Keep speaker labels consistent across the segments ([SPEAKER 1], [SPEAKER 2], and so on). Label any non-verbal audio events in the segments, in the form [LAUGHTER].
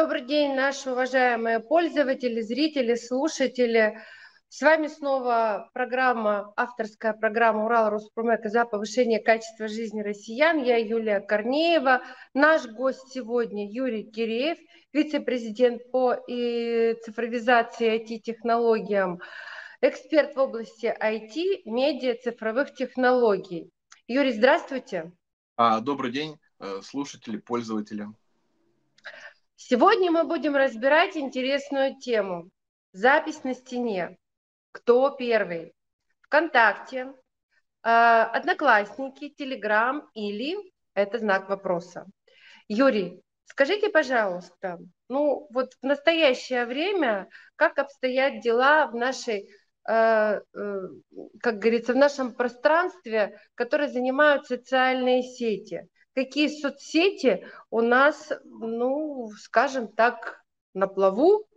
[SPEAKER 1] Добрый день, наши уважаемые пользователи, зрители, слушатели. С вами снова программа, авторская программа Урал Роспромека за повышение качества жизни россиян. Я Юлия Корнеева. Наш гость сегодня Юрий Киреев, вице-президент по цифровизации IT-технологиям, эксперт в области IT, медиа, цифровых технологий. Юрий, здравствуйте.
[SPEAKER 2] А, добрый день, э, слушатели, пользователи.
[SPEAKER 1] Сегодня мы будем разбирать интересную тему. Запись на стене. Кто первый? ВКонтакте, э, Одноклассники, Телеграм или это знак вопроса. Юрий, скажите, пожалуйста, ну вот в настоящее время как обстоят дела в нашей э, э, как говорится, в нашем пространстве, которое занимают социальные сети какие соцсети у нас, ну, скажем так, на плаву?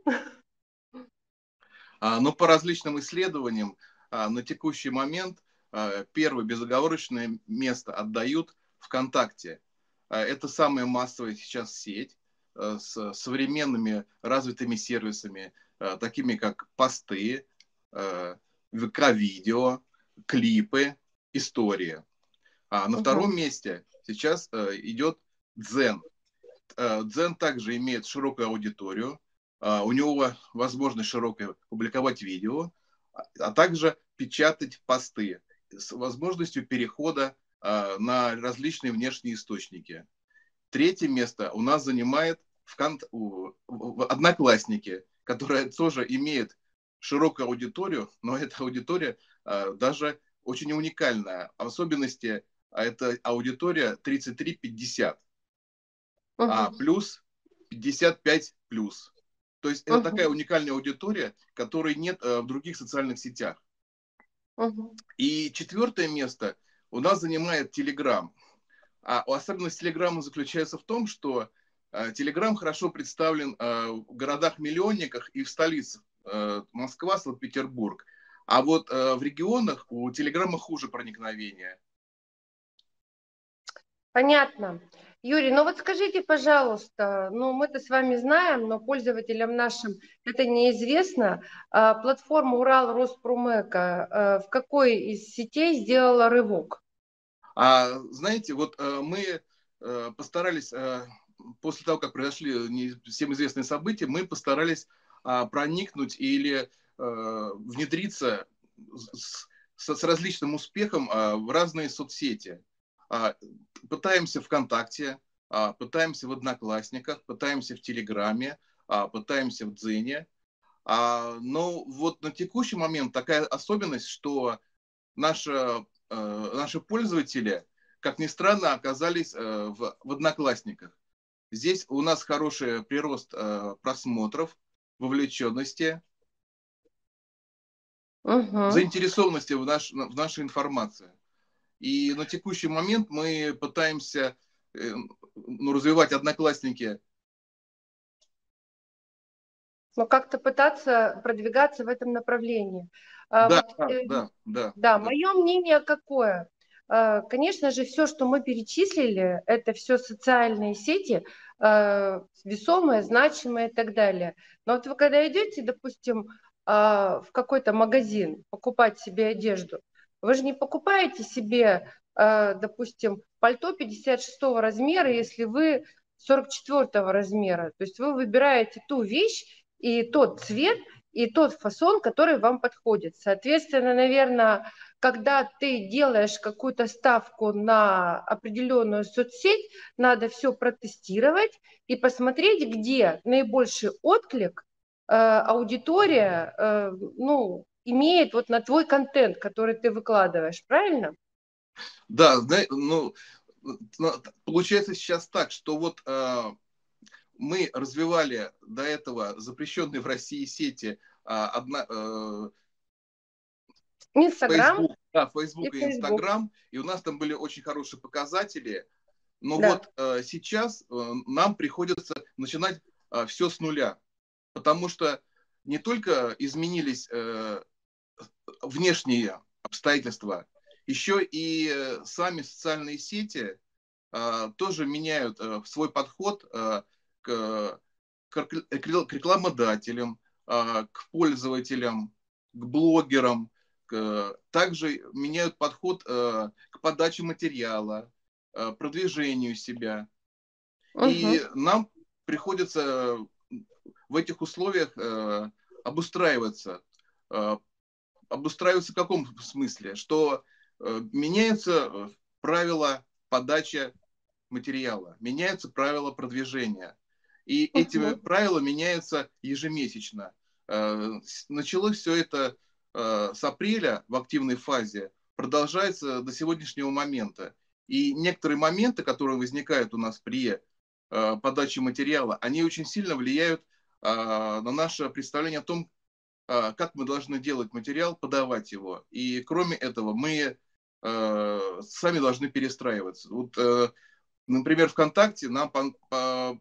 [SPEAKER 2] А, ну, по различным исследованиям, а, на текущий момент а, первое безоговорочное место отдают ВКонтакте. Это самая массовая сейчас сеть с современными развитыми сервисами, такими как посты, ВК-видео, клипы, история. А на втором месте сейчас э, идет Дзен. Э, Дзен также имеет широкую аудиторию, э, у него возможность широкой публиковать видео, а, а также печатать посты с возможностью перехода на различные внешние источники. Третье место у нас занимает ВКонт... Одноклассники, которая тоже имеет широкую аудиторию, но эта аудитория даже очень уникальная. Особенности это аудитория 33-50, uh-huh. а плюс 55 плюс. То есть это такая уникальная аудитория, которой нет э, в других социальных сетях. Uh-huh. И четвертое место у нас занимает Telegram. А особенность Телеграма заключается в том, что Телеграм хорошо представлен э, в городах-миллионниках и в столицах. Э, Москва, Санкт-Петербург. А вот э, в регионах у Телеграма хуже проникновение.
[SPEAKER 1] Понятно. Юрий, ну вот скажите, пожалуйста, ну мы-то с вами знаем, но пользователям нашим это неизвестно. А, платформа Урал Роспромека а, в какой из сетей сделала рывок?
[SPEAKER 2] А, знаете, вот а, мы а, постарались, после того, как произошли всем известные события, мы постарались а, проникнуть или внедриться с, с различным успехом а, в разные соцсети. А, пытаемся ВКонтакте, а, пытаемся в Одноклассниках, пытаемся в Телеграме, а, пытаемся в Дзене. Но вот на текущий момент такая особенность, что наши, наши пользователи, как ни странно, оказались в, в Одноклассниках. Здесь у нас хороший прирост просмотров, вовлеченности, угу. заинтересованности в, наш, в нашей информации. И на текущий момент мы пытаемся э, ну, развивать одноклассники.
[SPEAKER 1] Ну, как-то пытаться продвигаться в этом направлении.
[SPEAKER 2] А да, вот, да, э, да, да.
[SPEAKER 1] Да, мое мнение какое? А, конечно же, все, что мы перечислили, это все социальные сети, а, весомые, значимые и так далее. Но вот вы когда идете, допустим, в какой-то магазин покупать себе одежду, вы же не покупаете себе, э, допустим, пальто 56 размера, если вы 44 размера. То есть вы выбираете ту вещь и тот цвет, и тот фасон, который вам подходит. Соответственно, наверное, когда ты делаешь какую-то ставку на определенную соцсеть, надо все протестировать и посмотреть, где наибольший отклик, э, аудитория, э, ну, имеет вот на твой контент, который ты выкладываешь, правильно?
[SPEAKER 2] Да, ну, получается сейчас так, что вот э, мы развивали до этого запрещенные в России сети э, одна, э,
[SPEAKER 1] Инстаграм.
[SPEAKER 2] Facebook, да, Facebook и, и Инстаграм, и у нас там были очень хорошие показатели, но да. вот э, сейчас э, нам приходится начинать э, все с нуля, потому что не только изменились э, внешние обстоятельства, еще и э, сами социальные сети а, тоже меняют а, свой подход к к рекламодателям, к пользователям, к блогерам, также меняют подход к подаче материала, продвижению себя. Угу. И нам приходится в этих условиях обустраиваться. Обустраиваться в каком смысле? Что меняются правила подачи материала, меняются правила продвижения. И uh-huh. эти правила меняются ежемесячно. Э, началось все это э, с апреля в активной фазе, продолжается до сегодняшнего момента. И некоторые моменты, которые возникают у нас при э, подаче материала, они очень сильно влияют на наше представление о том, как мы должны делать материал, подавать его. И кроме этого, мы сами должны перестраиваться. Вот, например, ВКонтакте нам по, по,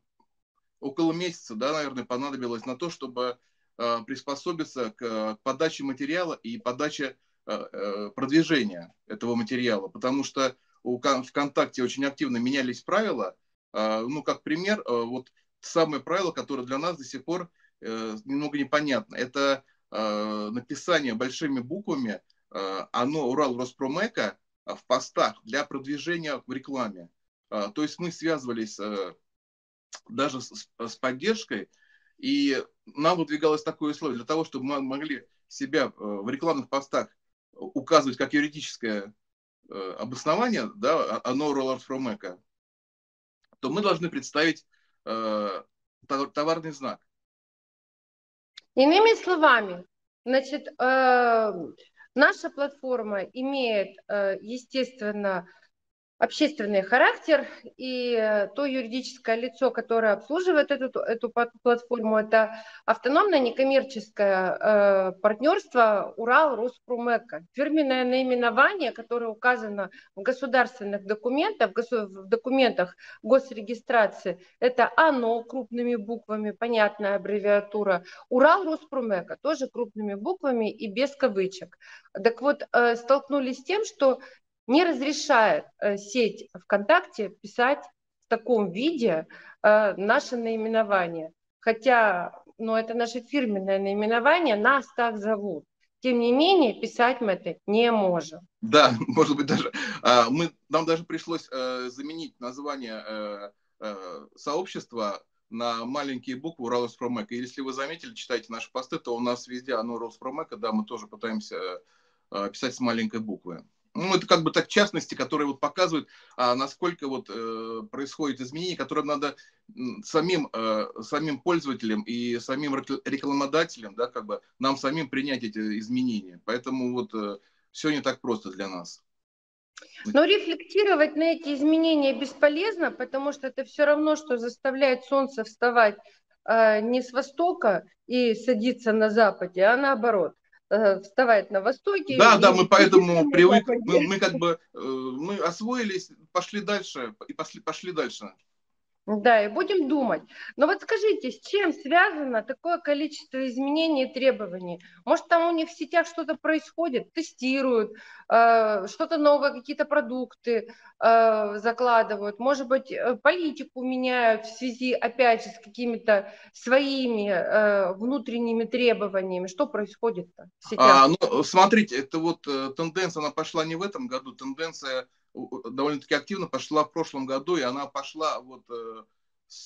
[SPEAKER 2] около месяца, да, наверное, понадобилось на то, чтобы э, приспособиться к подаче материала и подаче э, э, продвижения этого материала, потому что у ВКонтакте очень активно менялись правила. Ну, как пример, вот самое правило, которое для нас до сих пор немного непонятно, это написание большими буквами оно Урал Роспромека в постах для продвижения в рекламе. То есть мы связывались даже с, с поддержкой, и нам выдвигалось такое условие для того, чтобы мы могли себя э, в рекламных постах указывать как юридическое э, обоснование, да, оно Rollers from то мы должны представить э, товарный знак.
[SPEAKER 1] Иными словами, значит, э, наша платформа имеет, э, естественно, общественный характер, и э, то юридическое лицо, которое обслуживает эту, эту платформу, это автономное некоммерческое э, партнерство Урал Роспромека. Фирменное наименование, которое указано в государственных документах, в документах госрегистрации, это оно крупными буквами, понятная аббревиатура. Урал Роспромека тоже крупными буквами и без кавычек. Так вот, э, столкнулись с тем, что не разрешает э, сеть ВКонтакте писать в таком виде э, наше наименование. Хотя, ну, это наше фирменное наименование, нас так зовут. Тем не менее, писать мы это не можем.
[SPEAKER 2] Да, [LAUGHS] может быть, даже а, мы, нам даже пришлось э, заменить название сообщества на маленькие буквы Уралоспромека. И если вы заметили, читаете наши посты, то у нас везде оно Роспромека, да, мы тоже пытаемся писать с маленькой буквы ну, это как бы так частности, которые вот показывают, а, насколько вот э, происходит изменение, которое надо самим, э, самим пользователям и самим рекламодателям, да, как бы нам самим принять эти изменения. Поэтому вот э, все не так просто для нас.
[SPEAKER 1] Но рефлектировать на эти изменения бесполезно, потому что это все равно, что заставляет солнце вставать э, не с востока и садиться на западе, а наоборот. Э, вставать на востоке.
[SPEAKER 2] Да, да, мы поэтому привыкли, мы, мы как бы, э, мы освоились, пошли дальше и пошли, пошли дальше.
[SPEAKER 1] Да, и будем думать. Но вот скажите, с чем связано такое количество изменений и требований? Может, там у них в сетях что-то происходит, тестируют, э, что-то новое, какие-то продукты э, закладывают, может быть, э, политику меняют в связи, опять же, с какими-то своими э, внутренними требованиями. Что происходит-то в сетях?
[SPEAKER 2] А, ну, смотрите, это вот э, тенденция, она пошла не в этом году, тенденция довольно-таки активно пошла в прошлом году, и она пошла вот э, с,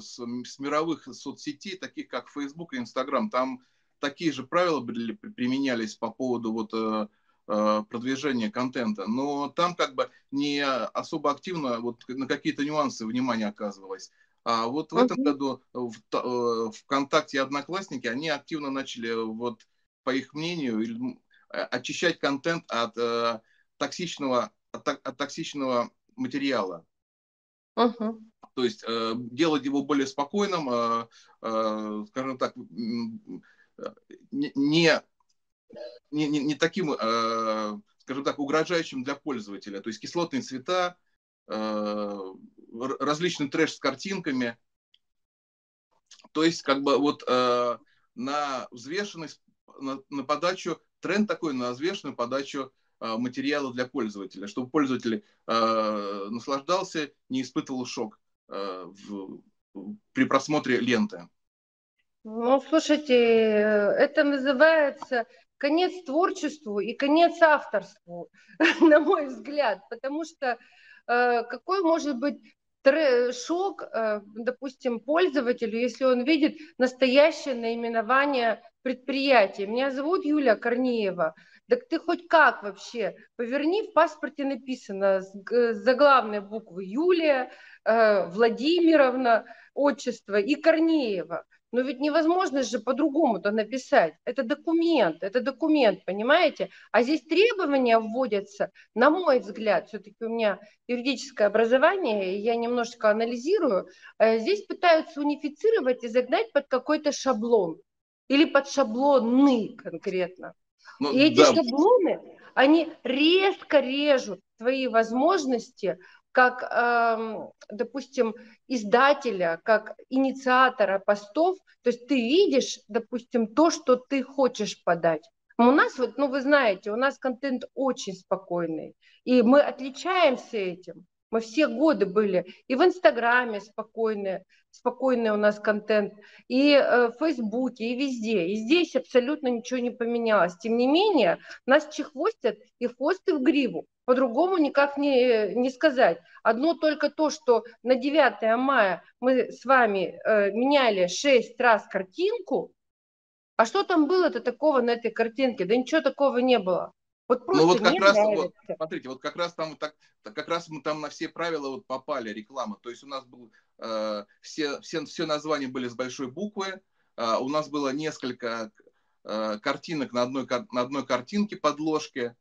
[SPEAKER 2] с, с мировых соцсетей, таких как Facebook и Instagram. Там такие же правила были, применялись по поводу вот э, э, продвижения контента, но там как бы не особо активно вот на какие-то нюансы внимание оказывалось. А вот в этом году в ВКонтакте и Одноклассники, они активно начали, вот по их мнению, очищать контент от э, токсичного от, от токсичного материала. Uh-huh. То есть э, делать его более спокойным, э, э, скажем так, не, не, не, не таким, э, скажем так, угрожающим для пользователя. То есть кислотные цвета, э, различный трэш с картинками. То есть как бы вот э, на взвешенность, на, на подачу, тренд такой на взвешенную подачу материала для пользователя, чтобы пользователь э, наслаждался, не испытывал шок э, в, при просмотре ленты.
[SPEAKER 1] Ну, слушайте, это называется конец творчеству и конец авторству, [LAUGHS] на мой взгляд, потому что э, какой может быть шок, э, допустим, пользователю, если он видит настоящее наименование предприятия. Меня зовут Юлия Корнеева. Так ты хоть как вообще? Поверни, в паспорте написано заглавные буквы Юлия, э, Владимировна, отчество и Корнеева. Но ведь невозможно же по-другому-то написать. Это документ, это документ, понимаете? А здесь требования вводятся, на мой взгляд, все-таки у меня юридическое образование, я немножечко анализирую, э, здесь пытаются унифицировать и загнать под какой-то шаблон или под шаблоны конкретно. Ну, и эти да. шаблоны, они резко режут твои возможности как, эм, допустим, издателя, как инициатора постов, то есть ты видишь, допустим, то, что ты хочешь подать. У нас вот, ну вы знаете, у нас контент очень спокойный, и мы отличаемся этим. Мы все годы были и в Инстаграме спокойные, спокойный у нас контент, и э, в Фейсбуке, и везде. И здесь абсолютно ничего не поменялось. Тем не менее, нас чехвостят и хвосты в гриву. По-другому никак не, не сказать. Одно только то, что на 9 мая мы с вами э, меняли 6 раз картинку, а что там было-то такого на этой картинке? Да ничего такого не было.
[SPEAKER 2] Вот просто ну вот как раз, вот, смотрите, вот как раз там так, как раз мы там на все правила вот попали реклама. То есть у нас был э, все, все все названия были с большой буквы. Э, у нас было несколько э, картинок на одной на одной картинке подложки.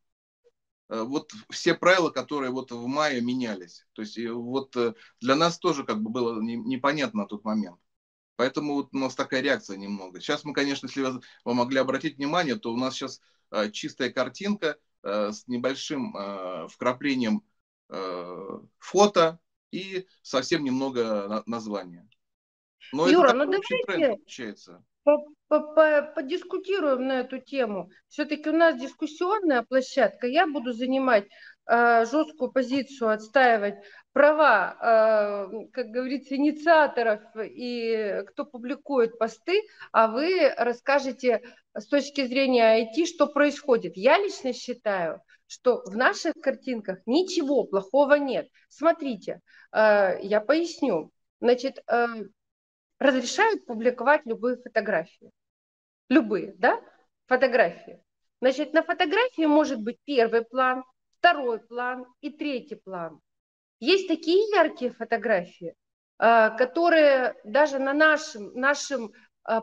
[SPEAKER 2] Э, вот все правила, которые вот в мае менялись. То есть вот э, для нас тоже как бы было не, непонятно на тот момент. Поэтому вот у нас такая реакция немного. Сейчас мы, конечно, если вы, вы могли обратить внимание, то у нас сейчас Э, чистая картинка э, с небольшим э, вкраплением фото и совсем немного названия.
[SPEAKER 1] Но Юра, это ну давайте получается. Подискутируем на эту тему. Все-таки у нас дискуссионная площадка. Я буду занимать э, жесткую позицию, отстаивать права, э, как говорится, инициаторов и кто публикует посты, а вы расскажете с точки зрения IT, что происходит. Я лично считаю, что в наших картинках ничего плохого нет. Смотрите, э, я поясню. Значит, э, разрешают публиковать любые фотографии. Любые, да, фотографии. Значит, на фотографии может быть первый план, второй план и третий план. Есть такие яркие фотографии, э, которые даже на нашим, нашим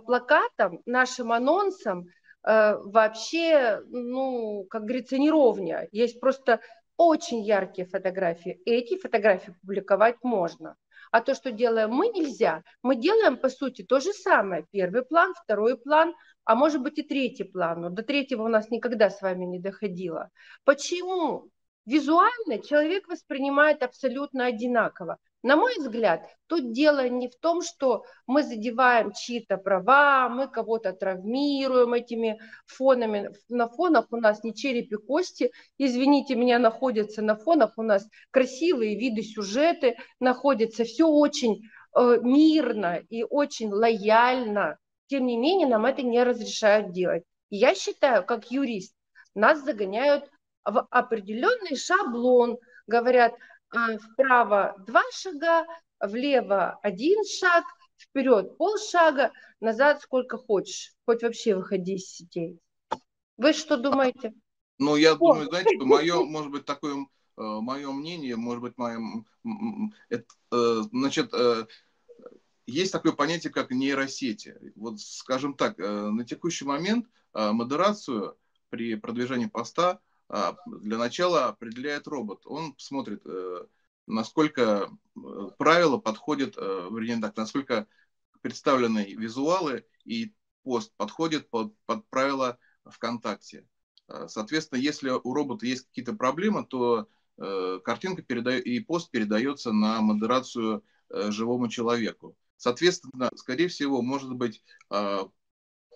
[SPEAKER 1] плакатам, нашим анонсам э, вообще, ну, как говорится, не ровня. Есть просто очень яркие фотографии. Эти фотографии публиковать можно. А то, что делаем мы, нельзя. Мы делаем, по сути, то же самое. Первый план, второй план, а может быть и третий план. Но до третьего у нас никогда с вами не доходило. Почему? Визуально человек воспринимает абсолютно одинаково. На мой взгляд, тут дело не в том, что мы задеваем чьи-то права, мы кого-то травмируем этими фонами. На фонах у нас не череп и кости, извините меня, находятся на фонах у нас красивые виды, сюжеты находятся. Все очень э, мирно и очень лояльно. Тем не менее, нам это не разрешают делать. я считаю, как юрист, нас загоняют в определенный шаблон, говорят, а, вправо два шага, влево один шаг, вперед полшага, назад сколько хочешь, хоть вообще выходи из сетей. Вы что думаете?
[SPEAKER 2] Ну, я О. думаю, знаете, мое, [LAUGHS] может быть, такое э, мое мнение, может быть, мое, это, э, значит, э, есть такое понятие, как нейросети. Вот, скажем так, на текущий момент модерацию при продвижении поста для начала определяет робот. Он смотрит, э, насколько э, правила подходят, э, вернее так, насколько представлены визуалы и пост подходит под, под правила ВКонтакте. Соответственно, если у робота есть какие-то проблемы, то картинка передает, и пост передается на модерацию живому человеку. Соответственно, скорее всего, может быть, а,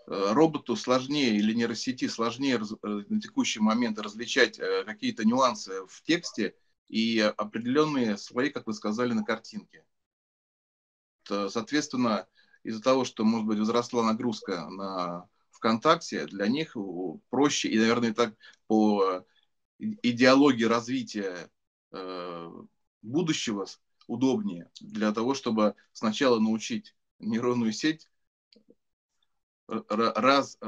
[SPEAKER 2] роботу сложнее или нейросети сложнее э, на текущий момент различать э, какие-то нюансы в тексте и определенные слои, как вы сказали, на картинке. Соответственно, из-за того, что, может быть, возросла нагрузка на ВКонтакте, для них проще и, наверное, так по идеологии развития э, будущего удобнее для того, чтобы сначала научить нейронную сеть раз,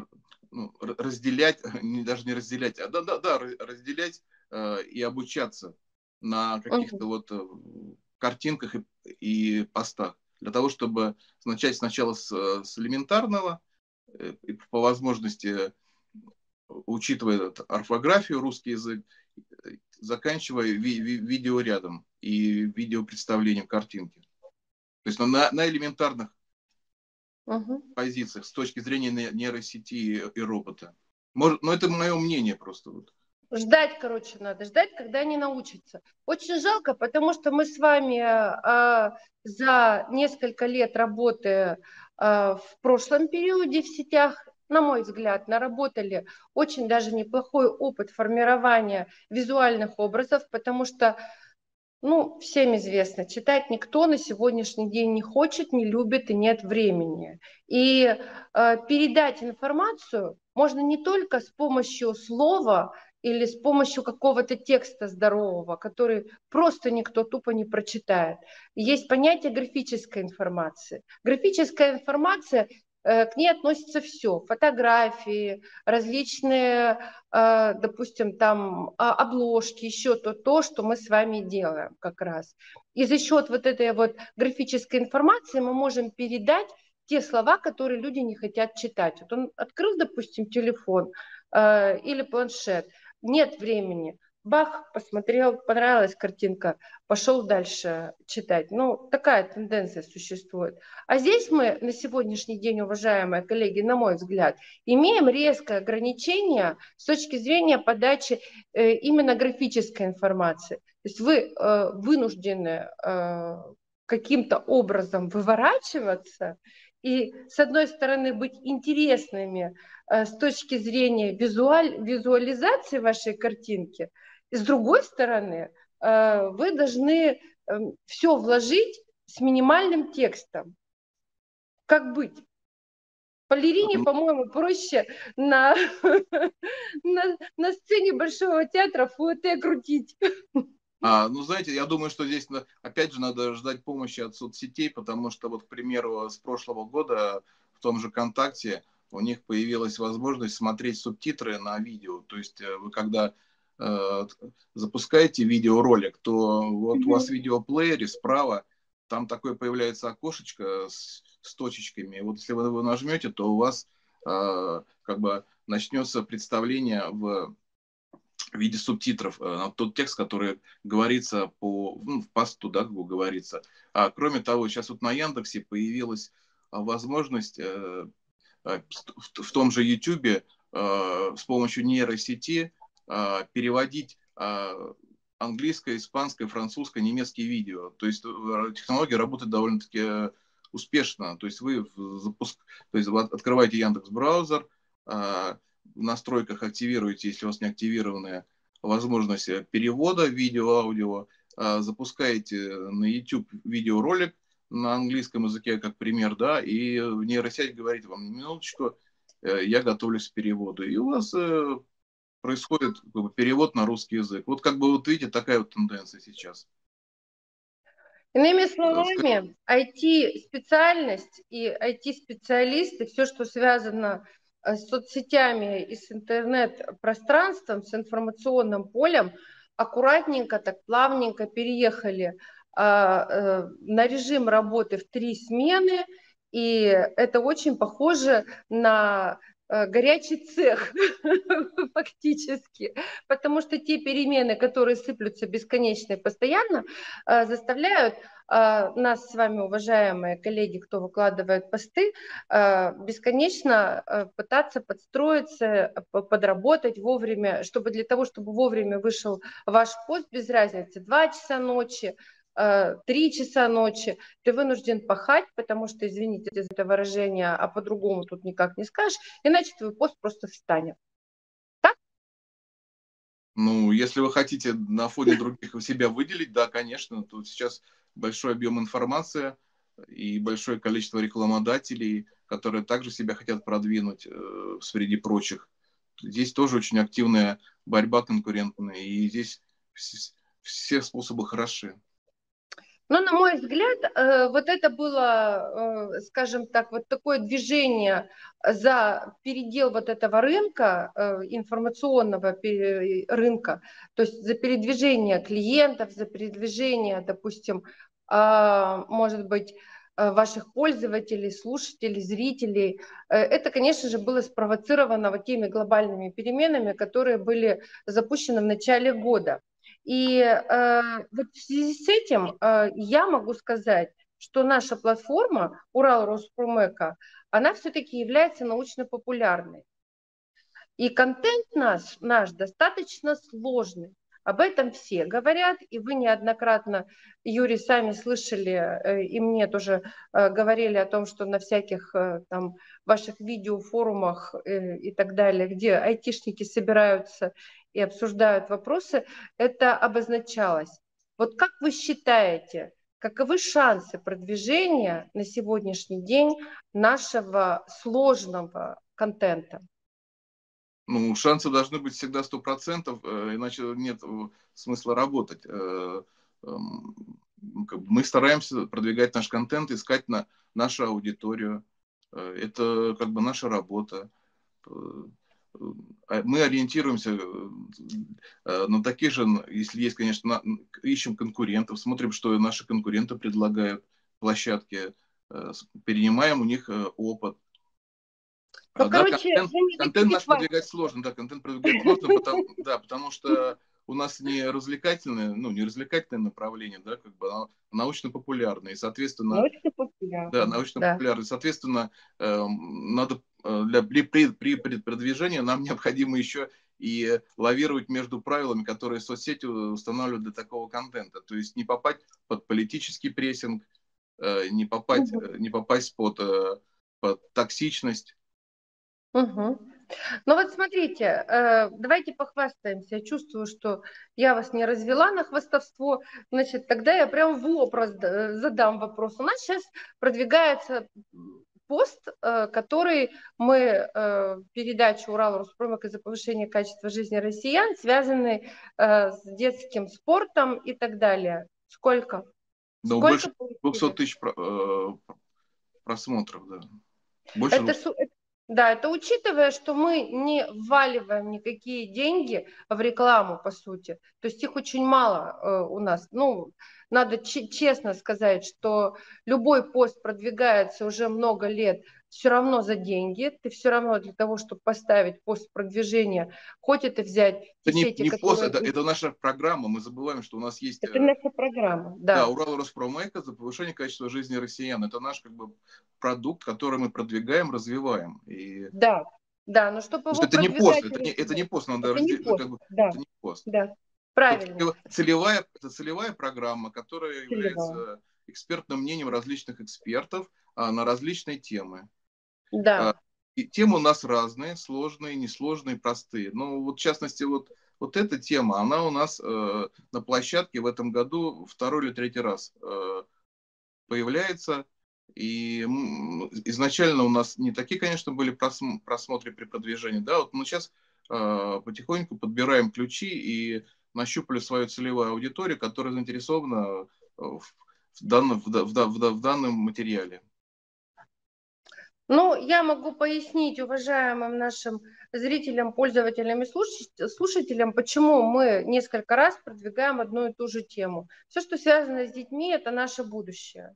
[SPEAKER 2] ну, разделять, [LAUGHS] не, даже не разделять, а да, да, да, разделять э, и обучаться на каких-то вот э, картинках и, и постах. Для того, чтобы начать сначала с, с элементарного, э, и по возможности, учитывая орфографию, русский язык, заканчивая ви, ви, видеорядом и видеопредставлением картинки. То есть на, на элементарных угу. позициях с точки зрения нейросети и робота. Может, но это мое мнение просто. Вот.
[SPEAKER 1] Ждать, короче, надо, ждать, когда они научатся. Очень жалко, потому что мы с вами э, за несколько лет работы э, в прошлом периоде в сетях, на мой взгляд, наработали очень даже неплохой опыт формирования визуальных образов, потому что ну, всем известно, читать никто на сегодняшний день не хочет, не любит и нет времени. И э, передать информацию можно не только с помощью слова или с помощью какого-то текста здорового, который просто никто тупо не прочитает. Есть понятие графической информации. Графическая информация к ней относится все, фотографии, различные, э, допустим, там а, обложки, еще то, то, что мы с вами делаем как раз. И за счет вот этой вот графической информации мы можем передать те слова, которые люди не хотят читать. Вот он открыл, допустим, телефон э, или планшет, нет времени, бах, посмотрел, понравилась картинка, пошел дальше читать. Ну, такая тенденция существует. А здесь мы на сегодняшний день, уважаемые коллеги, на мой взгляд, имеем резкое ограничение с точки зрения подачи э, именно графической информации. То есть вы э, вынуждены э, каким-то образом выворачиваться и, с одной стороны, быть интересными э, с точки зрения визуаль, визуализации вашей картинки – и с другой стороны, э, вы должны эм, все вложить с минимальным текстом. Как быть? Балерине, по-моему, проще на, [LAUGHS] на, на сцене Большого театра фуэте крутить.
[SPEAKER 2] А, ну, знаете, я думаю, что здесь, опять же, надо ждать помощи от соцсетей, потому что, вот, к примеру, с прошлого года в том же ВКонтакте у них появилась возможность смотреть субтитры на видео. То есть э, вы когда Э, запускаете видеоролик, то вот у вас в видеоплеере справа там такое появляется окошечко с, с точечками. И вот если вы его нажмете, то у вас э, как бы начнется представление в виде субтитров э, тот текст, который говорится по ну, в посту, да, как говорится. А кроме того, сейчас вот на Яндексе появилась возможность э, э в, в том же YouTube э, с помощью нейросети переводить а, английское, испанское, французское, немецкие видео. То есть э, технология работает довольно-таки э, успешно. То есть вы запуск... то есть вы открываете Яндекс браузер, а, в настройках активируете, если у вас не активированная возможность э, перевода видео, аудио, запускаете на YouTube видеоролик на английском языке, как пример, да, и нейросеть говорит вам, минуточку, я готовлюсь к переводу. И у вас происходит как бы, перевод на русский язык. Вот как бы вот видите, такая вот тенденция сейчас.
[SPEAKER 1] Иными словами, IT-специальность и IT-специалисты, все, что связано э, с соцсетями и с интернет-пространством, с информационным полем, аккуратненько, так плавненько переехали а, а, на режим работы в три смены, и это очень похоже на Э, горячий цех [LAUGHS] фактически, потому что те перемены, которые сыплются бесконечно и постоянно, э, заставляют э, нас с вами, уважаемые коллеги, кто выкладывает посты, бесконечно пытаться подстроиться, подработать вовремя, чтобы для того, чтобы вовремя вышел ваш пост, без разницы, 2 часа ночи, Э, три часа ночи, ты вынужден пахать, потому что, извините за это выражение, а по-другому тут никак не скажешь, иначе твой пост просто встанет. Так?
[SPEAKER 2] Ну, если вы хотите на фоне других себя выделить, да, конечно, тут сейчас большой объем информации, и большое количество рекламодателей, которые также себя хотят продвинуть э, среди прочих. Здесь тоже очень активная борьба конкурентная, и здесь все способы хороши.
[SPEAKER 1] Но, на мой взгляд, э, вот это было, э, скажем так, вот такое движение за передел вот этого рынка, э, информационного рынка, то есть за передвижение клиентов, за передвижение, допустим, а, может быть, ваших пользователей, слушателей, зрителей. Это, конечно же, было спровоцировано вот теми глобальными переменами, которые были запущены в начале года. И э, вот в связи с этим э, я могу сказать, что наша платформа Урал Роспромека, она все-таки является научно-популярной. И контент наш, наш достаточно сложный. Об этом все говорят, и вы неоднократно, Юрий, сами слышали, э, и мне тоже э, говорили о том, что на всяких э, там ваших видеофорумах и так далее, где айтишники собираются и обсуждают вопросы, это обозначалось. Вот как вы считаете, каковы шансы продвижения на сегодняшний день нашего сложного контента?
[SPEAKER 2] Ну, шансы должны быть всегда 100%, э, иначе нет э, смысла работать. Э, эм, мы стараемся продвигать наш контент, искать на нашу аудиторию. Это как бы наша работа. А мы ориентируемся на такие же, если есть, конечно, ищем конкурентов, смотрим, что наши конкуренты предлагают площадки, перенимаем у них опыт, ну, да, короче, контент, контент наш продвигать сложно, да, контент продвигать сложно, потому, да, потому что у нас не развлекательное, ну, не развлекательное направление, да, как бы а научно-популярное, и, соответственно... Научно-популярное. Да, научно-популярное. Да. Соответственно, э, надо для, при, при, при продвижении нам [LAUGHS] необходимо еще и лавировать между правилами, которые соцсети устанавливают для такого контента. То есть не попасть под политический прессинг, э, не попасть, угу. не попасть под, э, под токсичность,
[SPEAKER 1] Угу. Ну вот смотрите, э, давайте похвастаемся. Я чувствую, что я вас не развела на хвастовство. Значит, тогда я прям в образ задам вопрос. У нас сейчас продвигается пост, э, который мы э, передачу Урал Роспромок из-за повышения качества жизни россиян, связанный с детским спортом и так далее. Сколько?
[SPEAKER 2] Ну, Сколько больше 200 тысяч просмотров, да. Больше
[SPEAKER 1] это, это, да, это учитывая, что мы не вваливаем никакие деньги в рекламу, по сути. То есть их очень мало э, у нас. Ну, надо честно сказать, что любой пост продвигается уже много лет все равно за деньги, ты все равно для того, чтобы поставить пост продвижения, хоть это взять
[SPEAKER 2] это не, сети, не которые... пост, это, это наша программа, мы забываем, что у нас есть...
[SPEAKER 1] Это наша программа, да.
[SPEAKER 2] Да, Урал Роспромека за повышение качества жизни россиян. Это наш как бы продукт, который мы продвигаем, развиваем. И...
[SPEAKER 1] Да, да, но чтобы
[SPEAKER 2] его это не пост, это не, это не пост, надо это разделить, не пост, как бы,
[SPEAKER 1] да, это не пост. Да, правильно.
[SPEAKER 2] Это целевая, это целевая программа, которая целевая. является экспертным мнением различных экспертов а, на различные темы.
[SPEAKER 1] Да. А,
[SPEAKER 2] и темы у нас разные, сложные, несложные, простые. Но вот в частности вот, вот эта тема, она у нас э, на площадке в этом году второй или третий раз э, появляется. И изначально у нас не такие, конечно, были просмотры при продвижении, да, вот мы сейчас э, потихоньку подбираем ключи и нащупали свою целевую аудиторию, которая заинтересована в, данном, в, в, в, в данном материале.
[SPEAKER 1] Ну, я могу пояснить уважаемым нашим зрителям, пользователям и слушателям, почему мы несколько раз продвигаем одну и ту же тему. Все, что связано с детьми, это наше будущее.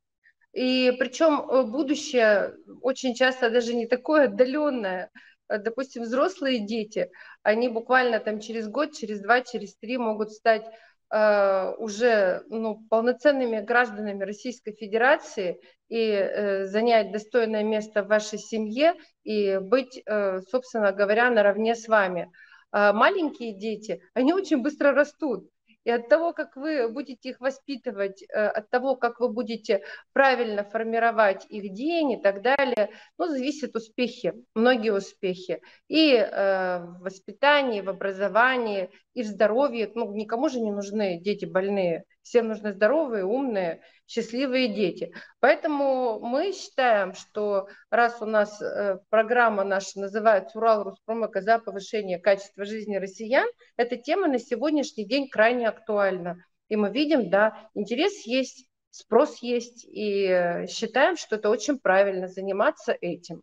[SPEAKER 1] И причем э, будущее очень часто даже не такое отдаленное. Э, допустим, взрослые дети, они буквально там через год, через два, через три могут стать уже ну, полноценными гражданами Российской Федерации и э, занять достойное место в вашей семье и быть, э, собственно говоря, наравне с вами. А маленькие дети, они очень быстро растут. И от того, как вы будете их воспитывать, э, от того, как вы будете правильно формировать их день и так далее, ну, зависят успехи, многие успехи. И э, в воспитании, в образовании, и в здоровье. Ну, никому же не нужны дети больные Всем нужны здоровые, умные, счастливые дети. Поэтому мы считаем, что раз у нас э, программа наша называется «Урал Руспромека за повышение качества жизни россиян», эта тема на сегодняшний день крайне актуальна. И мы видим, да, интерес есть, спрос есть, и э, считаем, что это очень правильно заниматься этим.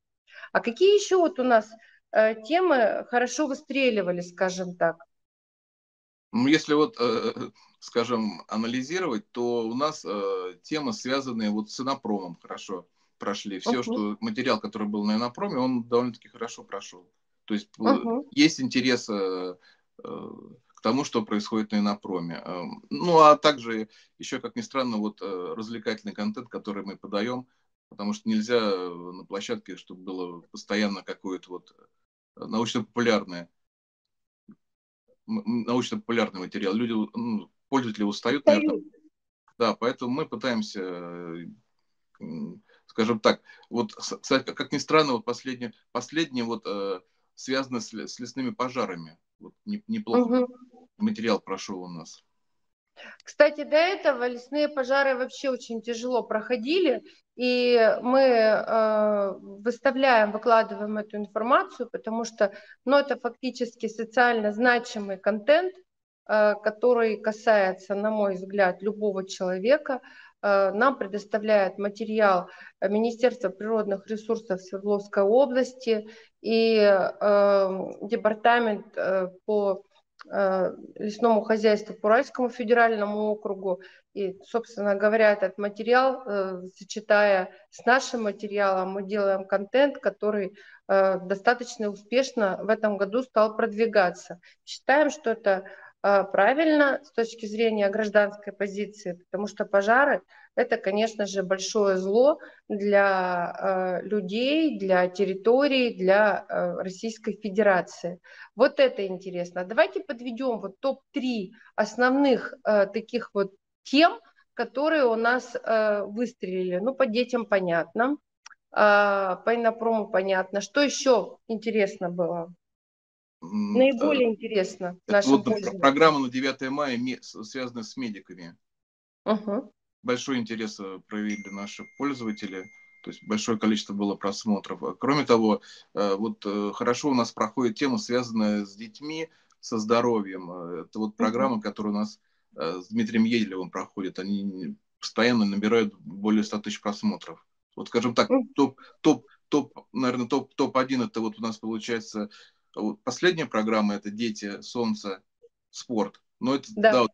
[SPEAKER 1] А какие еще вот у нас э, темы хорошо выстреливали, скажем так?
[SPEAKER 2] Ну, если вот, э, [LAUGHS] скажем, анализировать, то у нас темы, связанные вот с инопромом, хорошо прошли. Все, uh-huh. что материал, который был на инопроме, он довольно-таки хорошо прошел. То есть uh-huh. есть интерес к тому, что происходит на Инопроме. Ну, а также еще, как ни странно, вот э, развлекательный контент, который мы подаем, потому что нельзя э, на площадке, чтобы было постоянно какое-то вот э, научно-популярное научно-популярный материал. Люди, ну, пользователи устают на этом. Да, поэтому мы пытаемся, скажем так, вот, как ни странно, вот последнее, последнее вот связано с, с лесными пожарами. Вот неплохо угу. материал прошел у нас.
[SPEAKER 1] Кстати, до этого лесные пожары вообще очень тяжело проходили, и мы э, выставляем, выкладываем эту информацию, потому что ну, это фактически социально значимый контент, э, который касается, на мой взгляд, любого человека. Э, нам предоставляет материал Министерства природных ресурсов Свердловской области и э, департамент э, по лесному хозяйству по Уральскому федеральному округу. И, собственно говоря, этот материал, э, сочетая с нашим материалом, мы делаем контент, который э, достаточно успешно в этом году стал продвигаться. Считаем, что это э, правильно с точки зрения гражданской позиции, потому что пожары это, конечно же, большое зло для э, людей, для территорий, для э, Российской Федерации. Вот это интересно. Давайте подведем вот топ-3 основных таких вот тем, которые у нас выстрелили. Ну, по детям понятно, по инопрому понятно. Что еще интересно было? Наиболее э, интересно
[SPEAKER 2] вот пользователям. Программа на 9 мая связана с медиками. Угу большой интерес э, проявили наши пользователи, то есть большое количество было просмотров. А кроме того, э, вот хорошо у нас проходит тема, связанная с детьми, со здоровьем. Это вот программа, которая у нас с Дмитрием Еделевым проходит. Они постоянно набирают более 100 тысяч просмотров. Вот, скажем так, топ, топ, топ, наверное, топ, топ-1 это вот у нас получается вот последняя программа это «Дети, солнце, спорт». Но это, да. Да,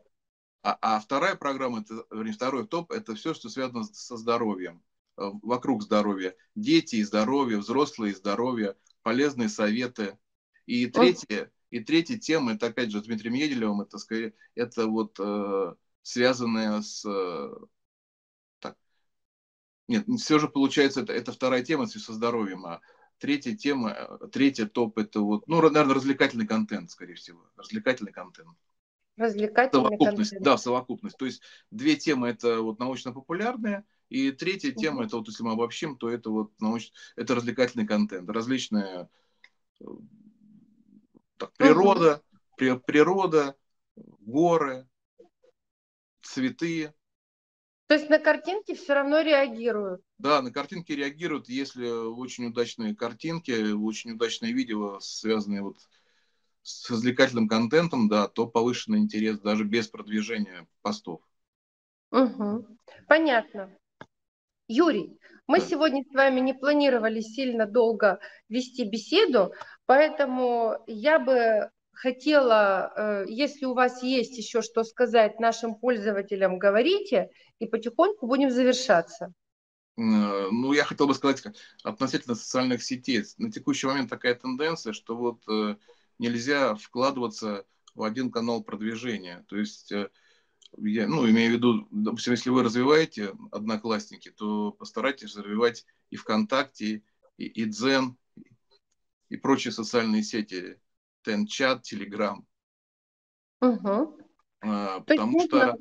[SPEAKER 2] а, а вторая программа, это, вернее, второй топ, это все, что связано со здоровьем, э, вокруг здоровья. Дети и здоровье, взрослые и здоровье, полезные советы. И третья, и третья тема, это опять же с Дмитрием Еделевым, это, скорее, это вот э, связанное с... Э, так, нет, все же получается, это, это вторая тема со здоровьем, а третья тема, э, третья топ, это вот, ну, наверное, развлекательный контент, скорее всего, развлекательный контент.
[SPEAKER 1] Развлекательный
[SPEAKER 2] совокупность, контент. Да, совокупность. То есть две темы это вот научно-популярные, и третья угу. тема, это вот если мы обобщим, то это вот науч... это развлекательный контент. Различная э, так, природа, угу. при, природа, горы, цветы.
[SPEAKER 1] То есть на картинки все равно реагируют?
[SPEAKER 2] Да, на картинки реагируют, если очень удачные картинки, очень удачные видео, связанные вот с развлекательным контентом, да, то повышенный интерес даже без продвижения постов.
[SPEAKER 1] Угу. Понятно. Юрий, мы да. сегодня с вами не планировали сильно долго вести беседу, поэтому я бы хотела, э, если у вас есть еще что сказать нашим пользователям, говорите, и потихоньку будем завершаться.
[SPEAKER 2] Э, ну, я хотел бы сказать относительно социальных сетей. На текущий момент такая тенденция, что вот э, нельзя вкладываться в один канал продвижения. То есть, я, ну, имею в виду, допустим, если вы развиваете одноклассники, то постарайтесь развивать и ВКонтакте, и, и Дзен, и прочие социальные сети, Тенчат, Телеграм. Угу. А, потому что,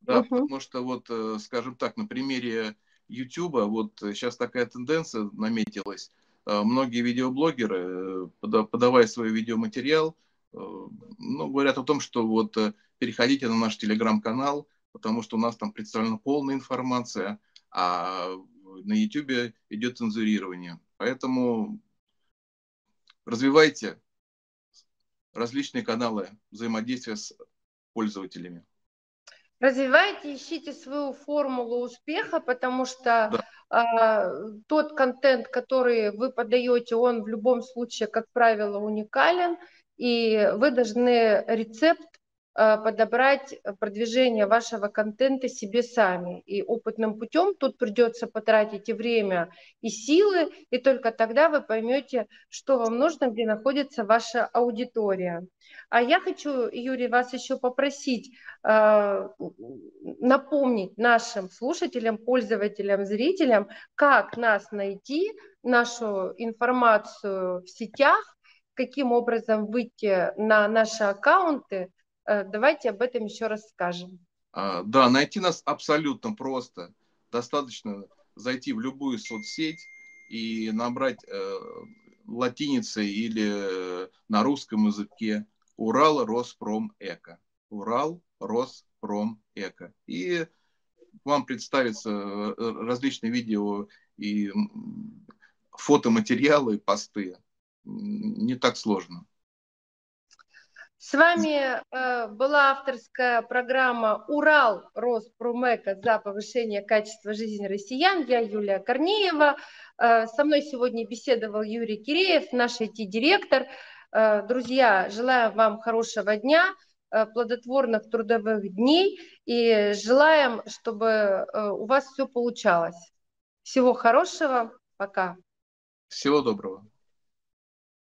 [SPEAKER 2] да, угу. потому что вот, э, скажем так, на примере YouTube, вот сейчас такая тенденция наметилась, Э, многие видеоблогеры, э, подавая свой видеоматериал, э, ну, говорят о том, что вот переходите на наш телеграм-канал, потому что у нас там представлена полная информация, а на YouTube идет цензурирование. Поэтому развивайте различные каналы взаимодействия с пользователями.
[SPEAKER 1] Развивайте, ищите свою формулу успеха, потому что да. э, тот контент, который вы подаете, он в любом случае, как правило, уникален, и вы должны рецепт подобрать продвижение вашего контента себе сами. И опытным путем тут придется потратить и время, и силы, и только тогда вы поймете, что вам нужно, где находится ваша аудитория. А я хочу, Юрий, вас еще попросить э, напомнить нашим слушателям, пользователям, зрителям, как нас найти, нашу информацию в сетях, каким образом выйти на наши аккаунты, Э, давайте об этом еще раз скажем.
[SPEAKER 2] А, да, найти нас абсолютно просто. Достаточно зайти в любую соцсеть и набрать э, латиницей или э, на русском языке Урал Роспром Эко. Урал Роспром Эко. И вам представятся э, различные видео и фотоматериалы, посты. Не так сложно.
[SPEAKER 1] С вами э, была авторская программа «Урал Роспромека за повышение качества жизни россиян». Я Юлия Корнеева. Э, со мной сегодня беседовал Юрий Киреев, наш IT-директор. Э, друзья, желаю вам хорошего дня, э, плодотворных трудовых дней и желаем, чтобы э, у вас все получалось. Всего хорошего. Пока.
[SPEAKER 2] Всего доброго.